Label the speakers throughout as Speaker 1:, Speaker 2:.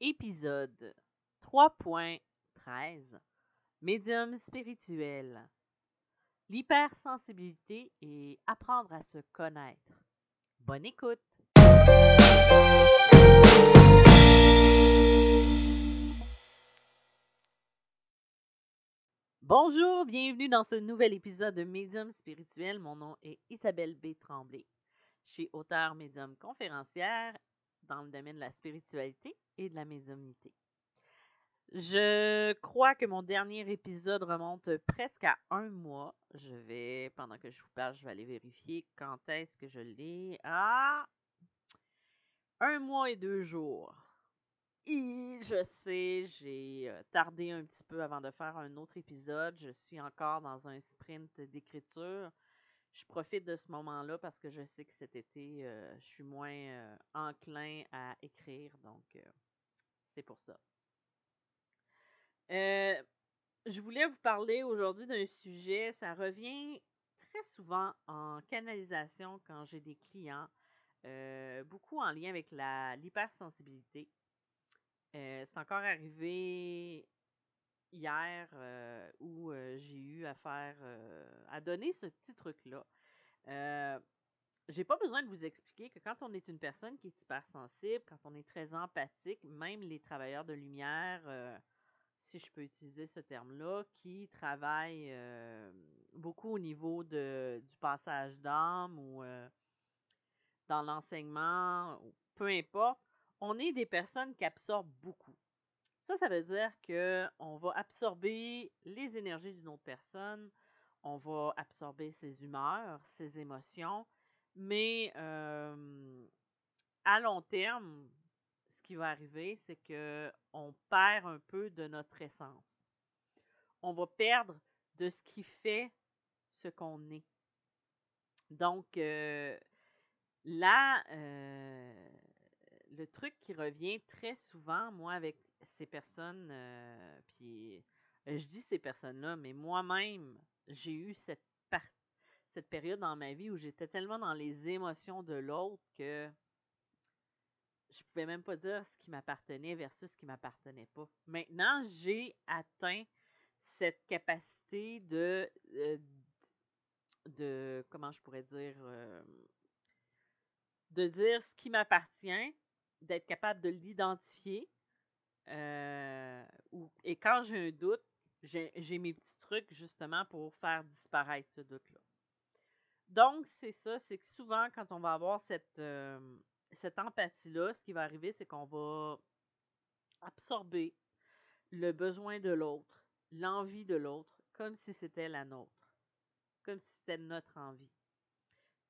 Speaker 1: Épisode 3.13 Médium spirituel L'hypersensibilité et apprendre à se connaître. Bonne écoute! Bonjour, bienvenue dans ce nouvel épisode de Médium spirituel. Mon nom est Isabelle B. Tremblay. Je suis auteure médium conférencière dans le domaine de la spiritualité et de la médiumnité. Je crois que mon dernier épisode remonte presque à un mois. Je vais, pendant que je vous parle, je vais aller vérifier quand est-ce que je l'ai. Ah! Un mois et deux jours. Et je sais, j'ai euh, tardé un petit peu avant de faire un autre épisode. Je suis encore dans un sprint d'écriture je profite de ce moment-là parce que je sais que cet été, euh, je suis moins euh, enclin à écrire, donc euh, c'est pour ça. je voulais vous parler aujourd'hui d'un sujet, ça revient très souvent en canalisation quand j'ai des clients, beaucoup en lien avec l'hypersensibilité. c'est encore arrivé hier euh, où euh, j'ai eu à faire, euh, à donner ce petit truc-là. j'ai pas besoin de vous expliquer que quand on est une personne qui est hypersensible, quand on est très empathique, même les travailleurs de lumière, si je peux utiliser ce terme-là, qui travaillent beaucoup au niveau de, du passage d'âme ou dans l'enseignement, peu importe, on est des personnes qui absorbent beaucoup. Ça, ça veut dire qu'on va absorber les énergies d'une autre personne, on va absorber ses humeurs, ses émotions, mais à long terme, ce qui va arriver, c'est qu'on perd un peu de notre essence. On va perdre de ce qui fait ce qu'on est. Donc, là, le truc qui revient très souvent, moi, avec ces personnes, euh, puis euh, je dis ces personnes-là, mais moi-même, j'ai eu cette, cette période dans ma vie où j'étais tellement dans les émotions de l'autre que je pouvais même pas dire ce qui m'appartenait versus ce qui m'appartenait pas. Maintenant, j'ai atteint cette capacité de, euh, de comment je pourrais dire, de dire ce qui m'appartient, d'être capable de l'identifier, euh, et quand j'ai un doute, j'ai mes petits trucs justement pour faire disparaître ce doute-là. Donc, c'est ça, c'est que souvent, quand on va avoir cette, euh, cette empathie-là, ce qui va arriver, c'est qu'on va absorber le besoin de l'autre, l'envie de l'autre, comme si c'était la nôtre, comme si c'était notre envie.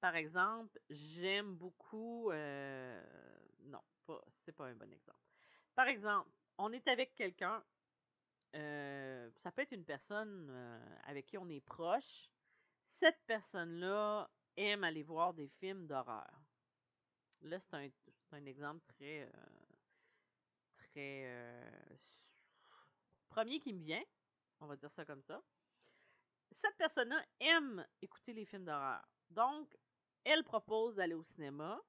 Speaker 1: Par exemple, j'aime beaucoup. Euh, non, c'est pas un bon exemple. Par exemple, on est avec quelqu'un, euh, ça peut être une personne euh, avec qui on est proche. Cette personne-là aime aller voir des films d'horreur. Là, c'est un, exemple très, euh, très premier qui me vient. On va dire ça comme ça. Cette personne-là aime écouter les films d'horreur. Donc, elle propose d'aller au cinéma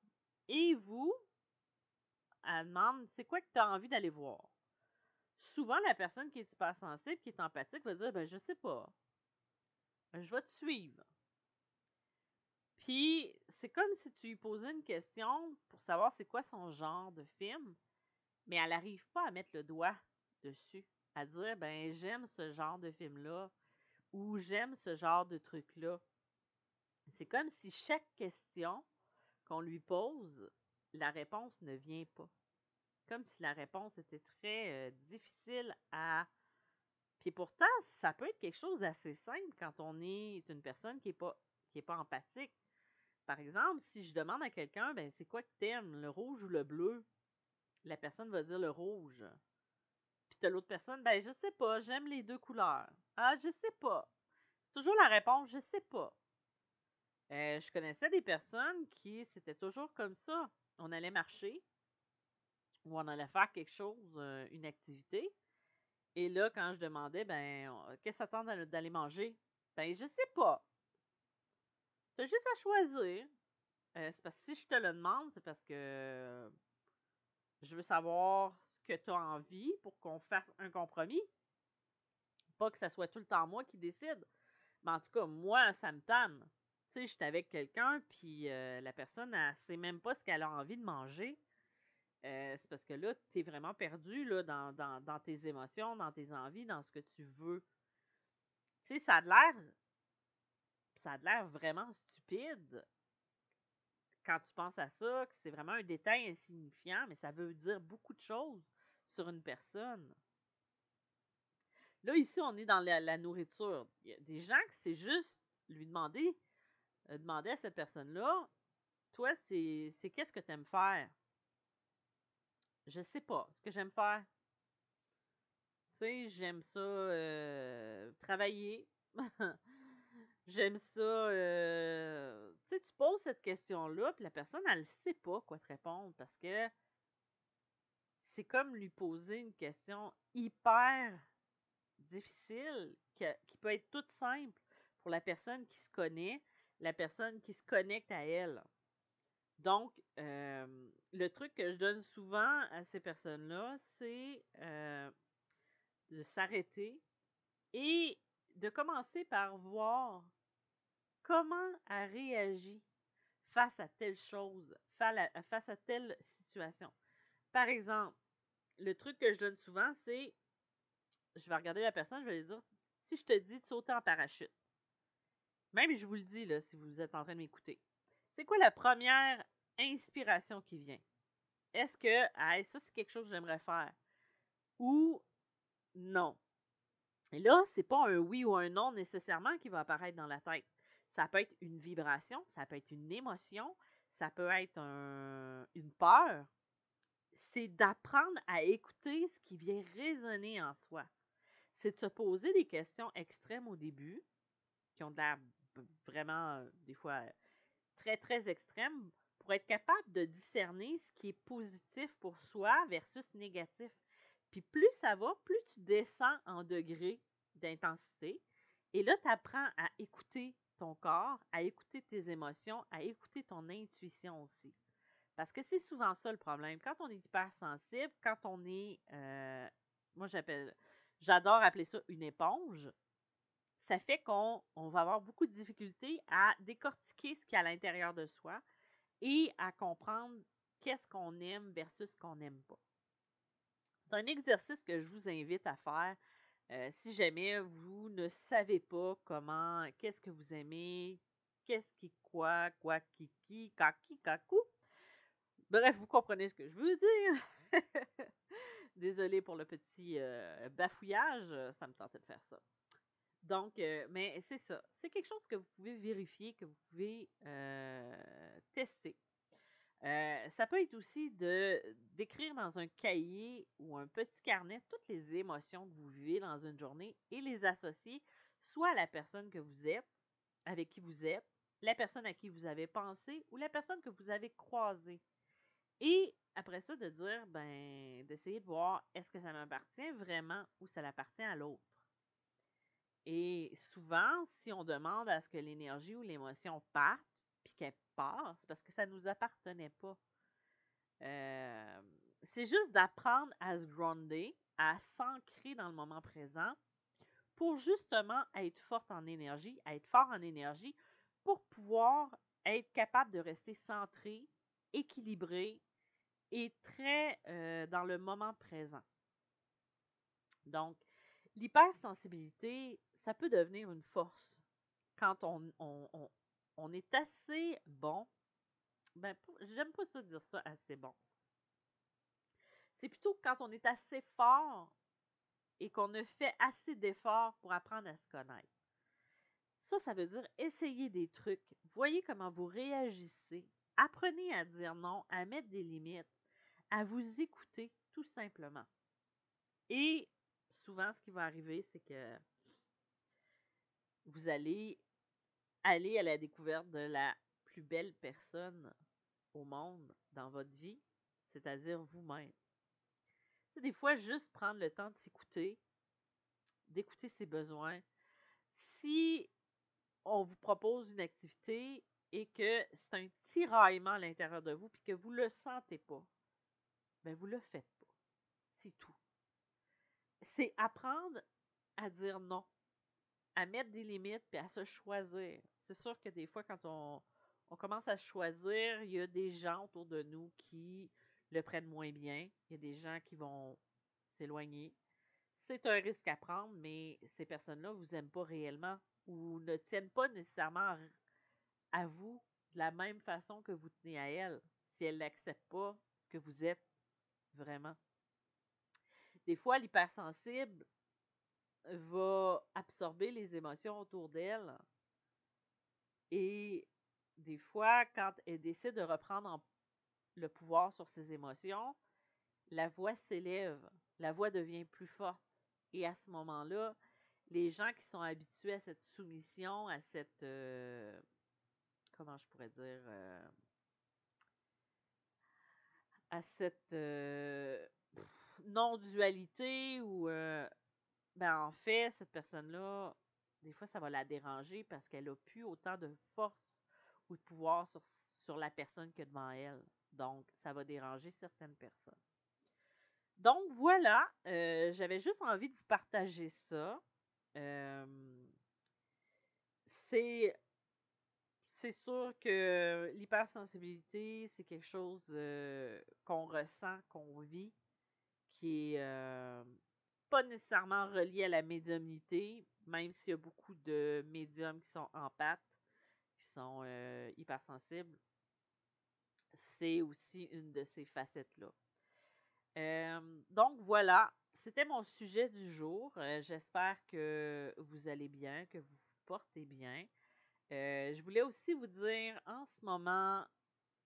Speaker 1: et vous, elle demande c'est quoi que tu as envie d'aller voir? Souvent, la personne qui est hypersensible, qui est empathique, va dire ben, je sais pas. Je vais te suivre. Puis, c'est comme si tu lui posais une question pour savoir c'est quoi son genre de film, mais elle n'arrive pas à mettre le doigt dessus, à dire ben j'aime ce genre de film-là ou j'aime ce genre de truc-là. C'est comme si chaque question qu'on lui pose, la réponse ne vient pas comme si la réponse était très euh, difficile à. Puis pourtant, ça peut être quelque chose d'assez simple quand on est une personne qui n'est pas, est pas empathique. Par exemple, si je demande à quelqu'un, ben c'est quoi que t'aimes, le rouge ou le bleu? La personne va dire le rouge. Puis t'as l'autre personne, ben je sais pas, j'aime les deux couleurs. Ah, je sais pas. C'est toujours la réponse, je sais pas. Euh, je connaissais des personnes qui, c'était toujours comme ça. On allait marcher, où on allait faire quelque chose, une activité. Et là, quand je demandais, ben, qu'est-ce que ça tente d'aller manger? Ben, je sais pas. Tu as juste à choisir. Euh, c'est parce que si je te le demande, c'est parce que je veux savoir que tu as envie pour qu'on fasse un compromis. Pas que ça soit tout le temps moi qui décide. Mais en tout cas, moi, ça me tanne. Tu sais, j'étais avec quelqu'un, puis euh, la personne, elle sait même pas ce qu'elle a envie de manger. Euh, c'est parce que là, tu es vraiment perdu dans, tes émotions, dans tes envies, dans ce que tu veux. Tu sais, ça a l'air. Ça a l'air vraiment stupide quand tu penses à ça, que c'est vraiment un détail insignifiant, mais ça veut dire beaucoup de choses sur une personne. Là, ici, on est dans la, nourriture. Il y a des gens que c'est juste lui demander, euh, demander à cette personne-là, toi, c'est qu'est-ce que tu aimes faire? Je sais pas ce que j'aime faire. Tu sais, j'aime ça euh, travailler. j'aime ça. Euh, tu sais, tu poses cette question-là, puis la personne, elle ne sait pas quoi te répondre parce que c'est comme lui poser une question hyper difficile qui, peut être toute simple pour la personne qui se connaît, la personne qui se connecte à elle. Donc, euh, le truc que je donne souvent à ces personnes-là, c'est euh, de s'arrêter et de commencer par voir comment elle réagit face à telle chose, face à telle situation. Par exemple, le truc que je donne souvent, c'est je vais regarder la personne, je vais lui dire si je te dis de sauter en parachute, même je vous le dis si vous êtes en train de m'écouter, c'est quoi la première inspiration qui vient? Est-ce que ça c'est quelque chose que j'aimerais faire? Ou non? Et là, c'est pas un oui ou un non nécessairement qui va apparaître dans la tête. Ça peut être une vibration, ça peut être une émotion, ça peut être une peur. C'est d'apprendre à écouter ce qui vient résonner en soi. C'est de se poser des questions extrêmes au début, qui ont l'air vraiment, euh, des fois, très, très extrêmes, pour être capable de discerner ce qui est positif pour soi versus négatif. Puis plus ça va, plus tu descends en degré d'intensité. Et là, tu apprends à écouter ton corps, à écouter tes émotions, à écouter ton intuition aussi. Parce que c'est souvent ça le problème. Quand on est hypersensible, quand on est, euh, moi j'appelle, j'adore appeler ça une éponge, ça fait qu'on va avoir beaucoup de difficultés à décortiquer ce qu'il y a à l'intérieur de soi et à comprendre qu'est-ce qu'on aime versus ce qu'on n'aime pas. C'est un exercice que je vous invite à faire euh, si jamais vous ne savez pas comment, qu'est-ce que vous aimez, qu'est-ce qui quoi, quoi, qui, qui, kaki, kakou. Bref, vous comprenez ce que je veux dire. Désolée pour le petit euh, bafouillage, ça me tentait de faire ça. Donc, euh, mais c'est ça. C'est quelque chose que vous pouvez vérifier, que vous pouvez tester. Euh, ça peut être aussi de d'écrire dans un cahier ou un petit carnet toutes les émotions que vous vivez dans une journée et les associer soit à la personne que vous êtes, avec qui vous êtes, la personne à qui vous avez pensé ou la personne que vous avez croisée. Et après ça, de dire, ben, d'essayer de voir est-ce que ça m'appartient vraiment ou ça l'appartient à l'autre? Et souvent, si on demande à ce que l'énergie ou l'émotion parte, puis qu'elle passe parce que ça ne nous appartenait pas. Euh, c'est juste d'apprendre à se grounder, à s'ancrer dans le moment présent pour justement être forte en énergie, être fort en énergie, pour pouvoir être capable de rester centré, équilibré et très euh, dans le moment présent. Donc, l'hypersensibilité, ça peut devenir une force quand on, on est assez bon. Ben, j'aime pas ça dire ça assez bon. C'est plutôt quand on est assez fort et qu'on a fait assez d'efforts pour apprendre à se connaître. Ça, ça veut dire essayer des trucs. Voyez comment vous réagissez. Apprenez à dire non, à mettre des limites, à vous écouter tout simplement. Et souvent, ce qui va arriver, c'est que vous allez aller à la découverte de la plus belle personne au monde dans votre vie, c'est-à-dire vous-même. Des fois, juste prendre le temps de s'écouter, d'écouter ses besoins. Si on vous propose une activité et que c'est un tiraillement à l'intérieur de vous, puis que vous ne le sentez pas, ben vous le faites pas. c'est apprendre à dire non, à mettre des limites puis à se choisir. C'est sûr que des fois, quand on, commence à choisir, il y a des gens autour de nous qui le prennent moins bien. Il y a des gens qui vont s'éloigner. C'est un risque à prendre, mais ces personnes-là vous aiment pas réellement ou ne tiennent pas nécessairement à vous de la même façon que vous tenez à elles, si elles n'acceptent pas ce que vous êtes vraiment. Des fois, l'hypersensible va absorber les émotions autour d'elle et des fois, quand elle décide de reprendre le pouvoir sur ses émotions, la voix s'élève, la voix devient plus forte. Et à ce moment-là, les gens qui sont habitués à cette soumission, à cette euh, comment je pourrais dire euh, à cette euh, non-dualité ou ben en fait, cette personne-là, des fois, ça va la déranger parce qu'elle a plus autant de force ou de pouvoir sur, sur la personne que devant elle. Donc, ça va déranger certaines personnes. Donc, voilà, euh, j'avais juste envie de vous partager ça. Euh, c'est c'est sûr que l'hypersensibilité, c'est quelque chose euh, qu'on ressent, qu'on vit, qui est pas nécessairement relié à la médiumnité, même s'il y a beaucoup de médiums qui sont en pâte qui sont euh, hypersensibles, c'est aussi une de ces facettes-là. Euh, donc voilà, c'était mon sujet du jour. Euh, j'espère que vous allez bien, que vous vous portez bien. je voulais aussi vous dire en ce moment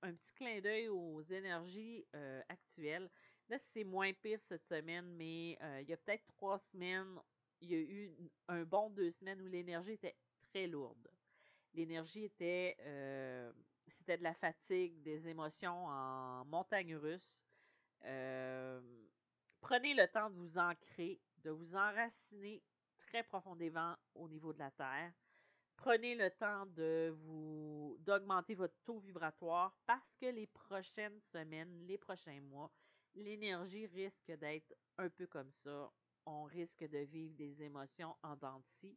Speaker 1: un petit clin d'œil aux énergies actuelles. Là, c'est moins pire cette semaine, mais il y a peut-être trois semaines, il y a eu un bon deux semaines où l'énergie était très lourde l'énergie était, euh, c'était de la fatigue, des émotions en montagne russe. Euh, prenez le temps de vous ancrer, de vous enraciner très profondément au niveau de la terre. Prenez le temps d'augmenter votre taux vibratoire parce que les prochaines semaines, les prochains mois, l'énergie risque d'être un peu comme ça. On risque de vivre des émotions en dents de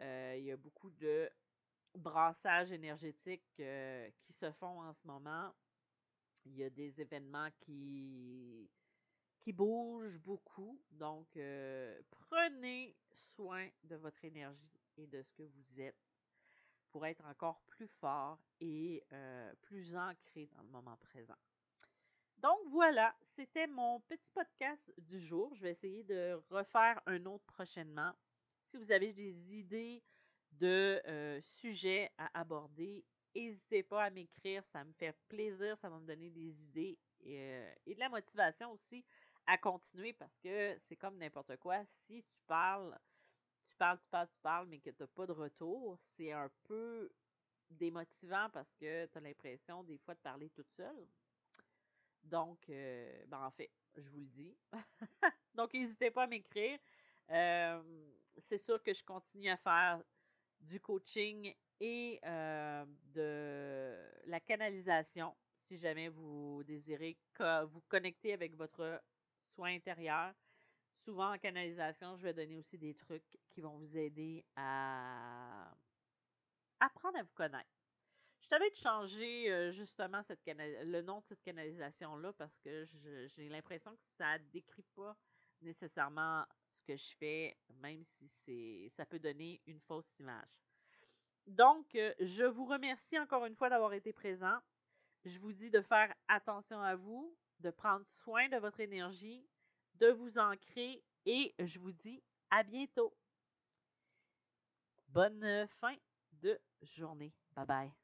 Speaker 1: euh, il y a beaucoup de brassages énergétiques euh, qui se font en ce moment. Il y a des événements qui, qui bougent beaucoup. Donc, euh, prenez soin de votre énergie et de ce que vous êtes pour être encore plus fort et plus ancré dans le moment présent. Donc voilà, c'était mon petit podcast du jour. Je vais essayer de refaire un autre prochainement. Si vous avez des idées de euh, sujets à aborder. N'hésitez pas à m'écrire, ça me fait plaisir, ça va me donner des idées et, euh, de la motivation aussi à continuer parce que c'est comme n'importe quoi. Si tu parles, tu parles, tu parles, tu parles, mais que tu n'as pas de retour, c'est un peu démotivant parce que tu as l'impression des fois de parler toute seule. Donc, euh, ben en fait, je vous le dis. Donc, n'hésitez pas à m'écrire. c'est sûr que je continue à faire du coaching et euh, de la canalisation, si jamais vous désirez vous connecter avec votre soin intérieur. Souvent en canalisation, je vais donner aussi des trucs qui vont vous aider à apprendre à vous connaître. T'avais de changer euh, justement le nom de cette canalisation-là parce que j'ai l'impression que ça décrit pas nécessairement que je fais, même si ça peut donner une fausse image. Donc, euh, je vous remercie encore une fois d'avoir été présent. Je vous dis de faire attention à vous, de prendre soin de votre énergie, de vous ancrer et je vous dis à bientôt. Bonne fin de journée. Bye bye.